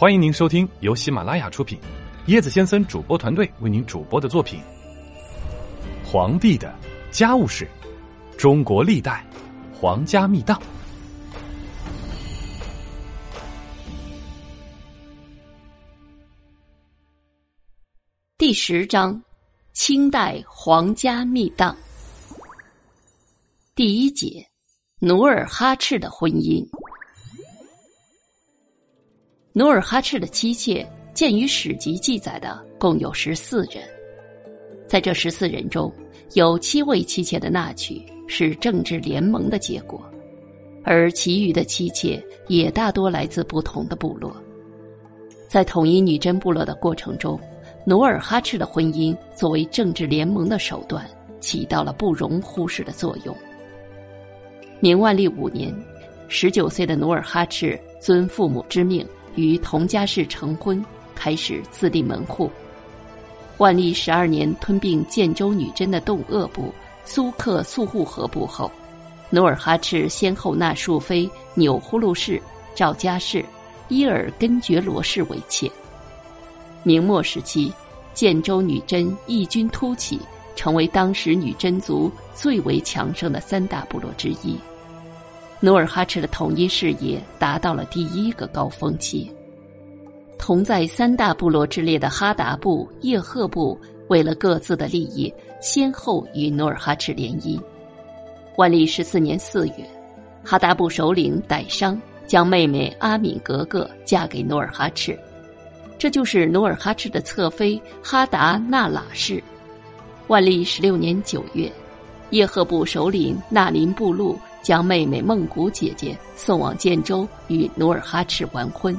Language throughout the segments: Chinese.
欢迎您收听由喜马拉雅出品，椰子先生主播团队为您主播的作品《皇帝的家务事：中国历代皇家秘档》第十章：清代皇家秘档。第一节：努尔哈赤的婚姻。努尔哈赤的妻妾，鉴于史籍记载的共有十四人，在这十四人中，有七位妻妾的纳娶是政治联盟的结果，而其余的妻妾也大多来自不同的部落。在统一女真部落的过程中，努尔哈赤的婚姻作为政治联盟的手段，起到了不容忽视的作用。明万历五年，十九岁的努尔哈赤遵父母之命。与佟家氏成婚，开始自立门户。万历十二年吞并建州女真的动鄂部、苏克素护河部后，努尔哈赤先后纳庶妃钮祜禄氏、赵家氏、伊尔根觉罗氏为妾。明末时期，建州女真异军突起，成为当时女真族最为强盛的三大部落之一。努尔哈赤的统一事业达到了第一个高峰期。同在三大部落之列的哈达部、叶赫部，为了各自的利益，先后与努尔哈赤联姻。万历十四年四月，哈达部首领傣商将妹妹阿敏格格嫁给努尔哈赤，这就是努尔哈赤的侧妃哈达那喇氏。万历十六年九月，叶赫部首领纳林部路。将妹妹孟古姐姐送往建州与努尔哈赤完婚，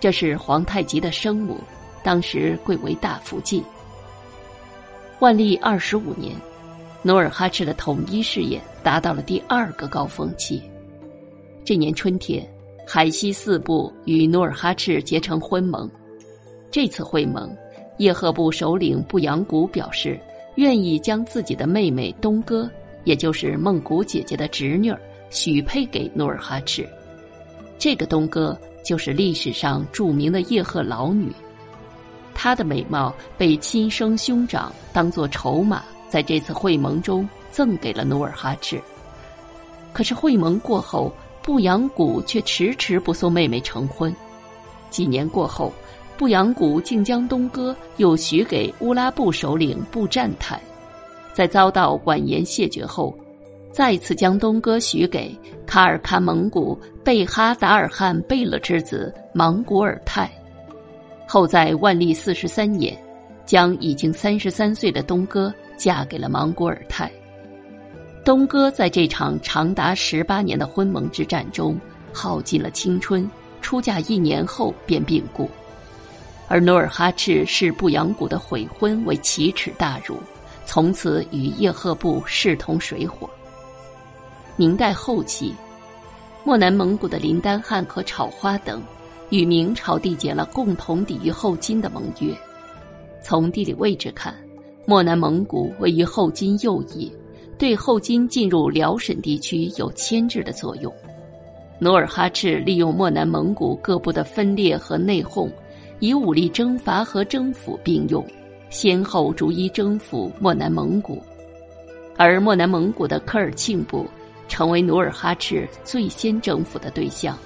这是皇太极的生母，当时贵为大福晋。万历二十五年，努尔哈赤的统一事业达到了第二个高峰期。这年春天，海西四部与努尔哈赤结成婚盟。这次会盟，叶赫部首领布阳古表示愿意将自己的妹妹东哥。也就是孟古姐姐的侄女许配给努尔哈赤，这个东哥就是历史上著名的叶赫老女，她的美貌被亲生兄长当作筹码，在这次会盟中赠给了努尔哈赤。可是会盟过后，布阳古却迟迟不送妹妹成婚。几年过后，布阳古竟将东哥又许给乌拉部首领布占泰。在遭到婉言谢绝后，再次将东哥许给卡尔喀蒙古贝哈达尔汗贝勒之子莽古尔泰，后在万历四十三年，将已经三十三岁的东哥嫁给了莽古尔泰。东哥在这场长达十八年的婚盟之战中耗尽了青春，出嫁一年后便病故，而努尔哈赤视布阳古的悔婚为奇耻大辱。从此与叶赫部势同水火。明代后期，漠南蒙古的林丹汗和草花等，与明朝缔结了共同抵御后金的盟约。从地理位置看，漠南蒙古位于后金右翼，对后金进入辽沈地区有牵制的作用。努尔哈赤利用漠南蒙古各部的分裂和内讧，以武力征伐和征服并用。先后逐一征服漠南蒙古，而漠南蒙古的科尔沁部成为努尔哈赤最先征服的对象。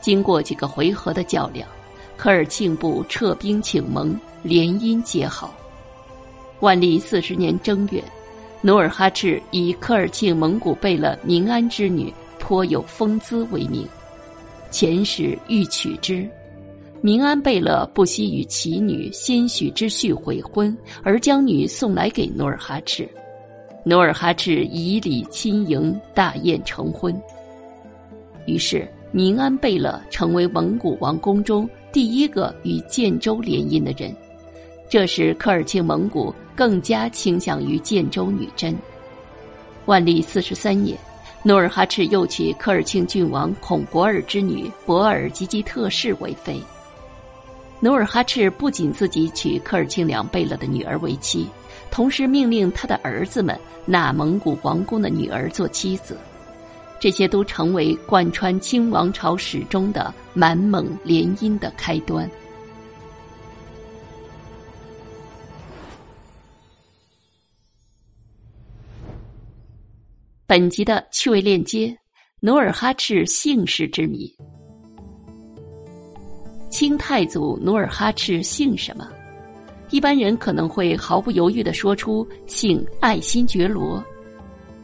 经过几个回合的较量，科尔沁部撤兵请盟，联姻结好。万历四十年正月，努尔哈赤以科尔沁蒙古贝勒明安之女颇有风姿为名，遣使欲娶之。明安贝勒不惜与其女先许之婿悔婚，而将女送来给努尔哈赤。努尔哈赤以礼亲迎，大宴成婚。于是，明安贝勒成为蒙古王宫中第一个与建州联姻的人，这使科尔沁蒙古更加倾向于建州女真。万历四十三年，努尔哈赤又娶科尔沁郡王孔博尔之女博尔吉吉特氏为妃。努尔哈赤不仅自己娶科尔沁两贝勒的女儿为妻，同时命令他的儿子们纳蒙古王公的女儿做妻子。这些都成为贯穿清王朝始终的满蒙联姻的开端。本集的趣味链接：努尔哈赤姓氏之谜。清太祖努尔哈赤姓什么？一般人可能会毫不犹豫的说出姓爱新觉罗。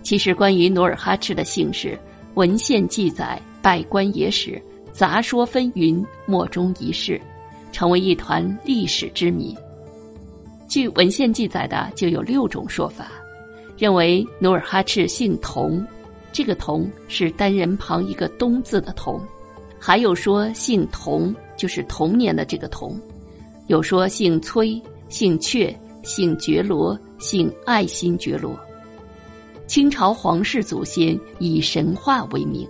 其实，关于努尔哈赤的姓氏，文献记载百官野史，杂说纷纭，莫衷一是，成为一团历史之谜。据文献记载的就有六种说法，认为努尔哈赤姓童，这个“童”是单人旁一个“东”字的“童”，还有说姓童。就是童年的这个童，有说姓崔、姓阙、姓觉罗、姓爱新觉罗。清朝皇室祖先以神话为名，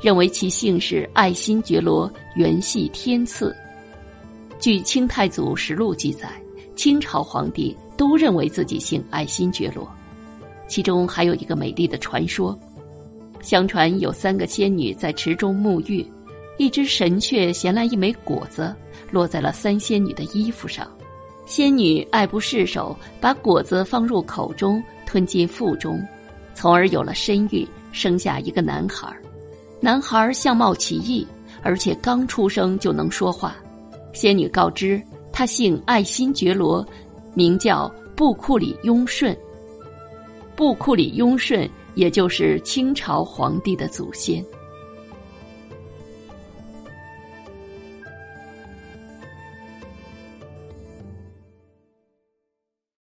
认为其姓氏爱新觉罗原系天赐。据《清太祖实录》记载，清朝皇帝都认为自己姓爱新觉罗。其中还有一个美丽的传说，相传有三个仙女在池中沐浴。一只神雀衔来一枚果子，落在了三仙女的衣服上。仙女爱不释手，把果子放入口中，吞进腹中，从而有了身孕，生下一个男孩。男孩相貌奇异，而且刚出生就能说话。仙女告知他姓爱新觉罗，名叫布库里雍顺。布库里雍顺，也就是清朝皇帝的祖先。